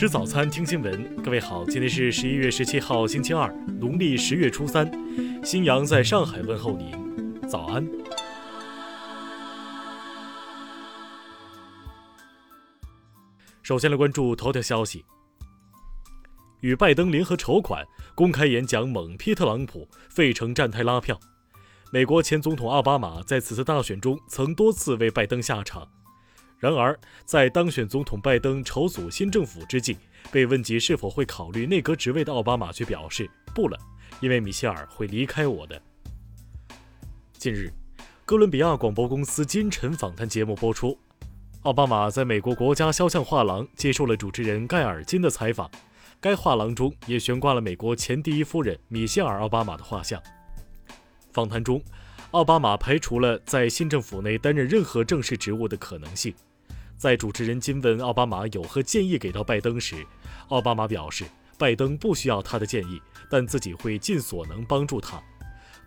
吃早餐，听新闻。各位好，今天是十一月十七号，星期二，农历十月初三。新阳在上海问候您，早安。首先来关注头条消息：与拜登联合筹款，公开演讲猛批特朗普，费城站台拉票。美国前总统奥巴马在此次大选中曾多次为拜登下场。然而，在当选总统拜登筹组新政府之际，被问及是否会考虑内阁职位的奥巴马却表示不了，因为米歇尔会离开我的。近日，哥伦比亚广播公司金晨访谈节目播出，奥巴马在美国国家肖像画廊接受了主持人盖尔金的采访，该画廊中也悬挂了美国前第一夫人米歇尔·奥巴马的画像。访谈中，奥巴马排除了在新政府内担任任何正式职务的可能性。在主持人金问奥巴马有何建议给到拜登时，奥巴马表示，拜登不需要他的建议，但自己会尽所能帮助他。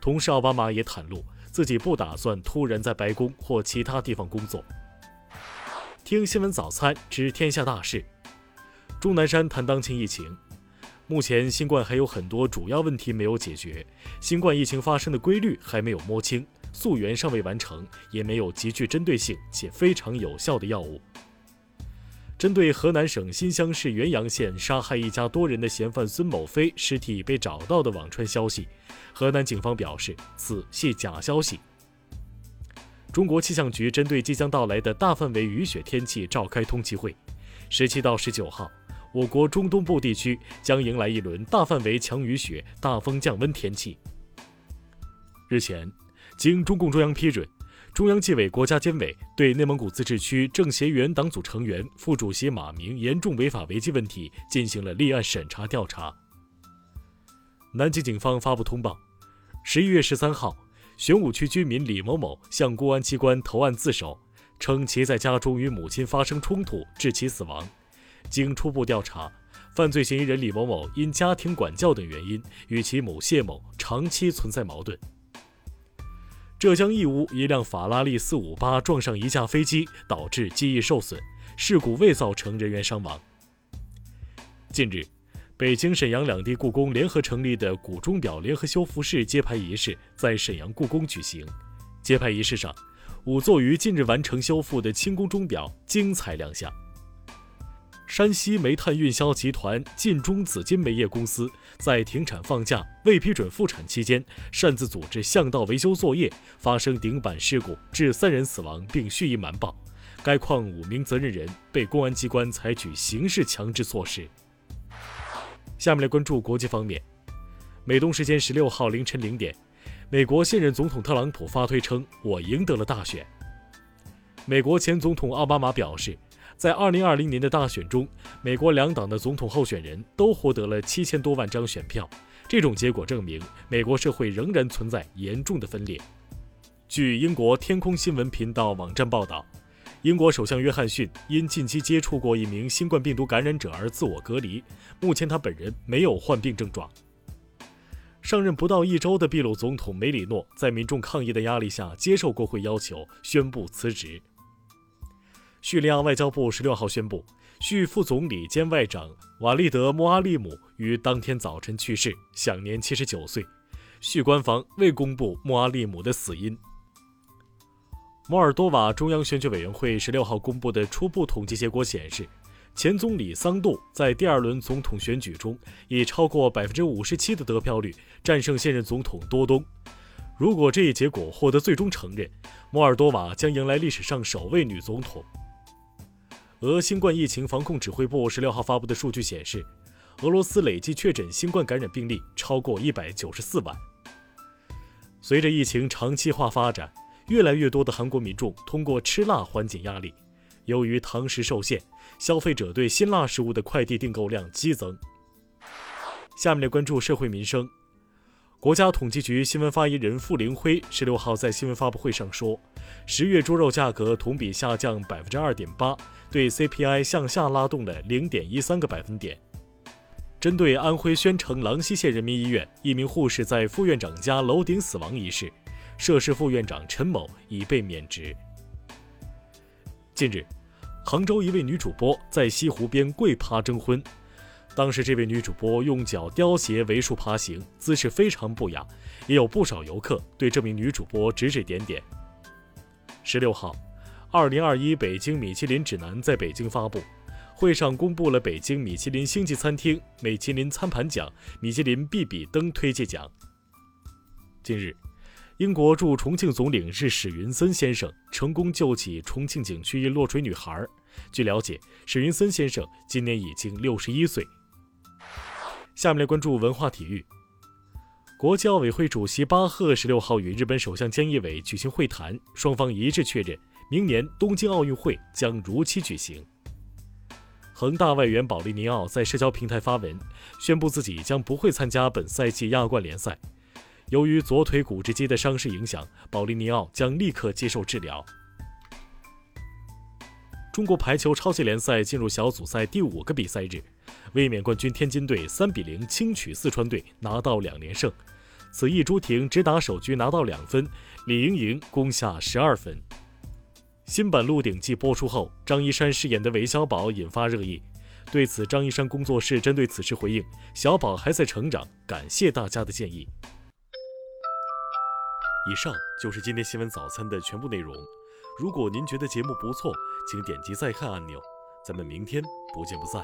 同时，奥巴马也袒露自己不打算突然在白宫或其他地方工作。听新闻早餐知天下大事。钟南山谈当前疫情，目前新冠还有很多主要问题没有解决，新冠疫情发生的规律还没有摸清。溯源尚未完成，也没有极具针对性且非常有效的药物。针对河南省新乡市原阳县杀害一家多人的嫌犯孙某飞尸体被找到的网传消息，河南警方表示此系假消息。中国气象局针对即将到来的大范围雨雪天气召开通气会。十七到十九号，我国中东部地区将迎来一轮大范围强雨雪、大风降温天气。日前。经中共中央批准，中央纪委国家监委对内蒙古自治区政协原党组成员、副主席马明严重违法违纪问题进行了立案审查调查。南京警方发布通报：十一月十三号，玄武区居民李某某向公安机关投案自首，称其在家中与母亲发生冲突，致其死亡。经初步调查，犯罪嫌疑人李某某因家庭管教等原因与其母谢某长期存在矛盾。浙江义乌一辆法拉利458撞上一架飞机，导致机翼受损，事故未造成人员伤亡。近日，北京、沈阳两地故宫联合成立的古钟表联合修复室揭牌仪式在沈阳故宫举行。揭牌仪式上，五座于近日完成修复的清宫钟表精彩亮相。山西煤炭运销集团晋中紫金煤业公司在停产放假、未批准复产期间，擅自组织巷道维修作业，发生顶板事故，致三人死亡，并蓄意瞒报。该矿五名责任人被公安机关采取刑事强制措施。下面来关注国际方面。美东时间十六号凌晨零点，美国现任总统特朗普发推称：“我赢得了大选。”美国前总统奥巴马表示。在二零二零年的大选中，美国两党的总统候选人都获得了七千多万张选票。这种结果证明，美国社会仍然存在严重的分裂。据英国天空新闻频道网站报道，英国首相约翰逊因近期接触过一名新冠病毒感染者而自我隔离，目前他本人没有患病症状。上任不到一周的秘鲁总统梅里诺在民众抗议的压力下，接受国会要求，宣布辞职。叙利亚外交部十六号宣布，叙副总理兼外长瓦利德·穆阿利姆于当天早晨去世，享年七十九岁。叙官方未公布穆阿利姆的死因。摩尔多瓦中央选举委员会十六号公布的初步统计结果显示，前总理桑杜在第二轮总统选举中以超过百分之五十七的得票率战胜现任总统多东。如果这一结果获得最终承认，摩尔多瓦将迎来历史上首位女总统。俄新冠疫情防控指挥部十六号发布的数据显示，俄罗斯累计确诊新冠感染病例超过一百九十四万。随着疫情长期化发展，越来越多的韩国民众通过吃辣缓解压力。由于堂食受限，消费者对辛辣食物的快递订购量激增。下面来关注社会民生。国家统计局新闻发言人傅凌辉十六号在新闻发布会上说，十月猪肉价格同比下降百分之二点八。对 CPI 向下拉动了零点一三个百分点。针对安徽宣城郎溪县人民医院一名护士在副院长家楼顶死亡一事，涉事副院长陈某已被免职。近日，杭州一位女主播在西湖边跪趴征婚，当时这位女主播用脚叼鞋为树爬行，姿势非常不雅，也有不少游客对这名女主播指指点点。十六号，二零二一北京米其林指南在北京发布，会上公布了北京米其林星级餐厅、米其林餐盘奖、米其林必比登推介奖。近日，英国驻重庆总领事史云森先生成功救起重庆景区一落水女孩。据了解，史云森先生今年已经六十一岁。下面来关注文化体育。国际奥委会主席巴赫十六号与日本首相菅义伟举行会谈，双方一致确认，明年东京奥运会将如期举行。恒大外援保利尼奥在社交平台发文，宣布自己将不会参加本赛季亚冠联赛。由于左腿股直肌的伤势影响，保利尼奥将立刻接受治疗。中国排球超级联赛进入小组赛第五个比赛日，卫冕冠军天津队三比零轻取四川队，拿到两连胜。此役朱婷只打首局拿到两分，李盈莹攻下十二分。新版《鹿鼎记》播出后，张一山饰演的韦小宝引发热议。对此，张一山工作室针对此事回应：“小宝还在成长，感谢大家的建议。”以上就是今天新闻早餐的全部内容。如果您觉得节目不错，请点击再看按钮。咱们明天不见不散。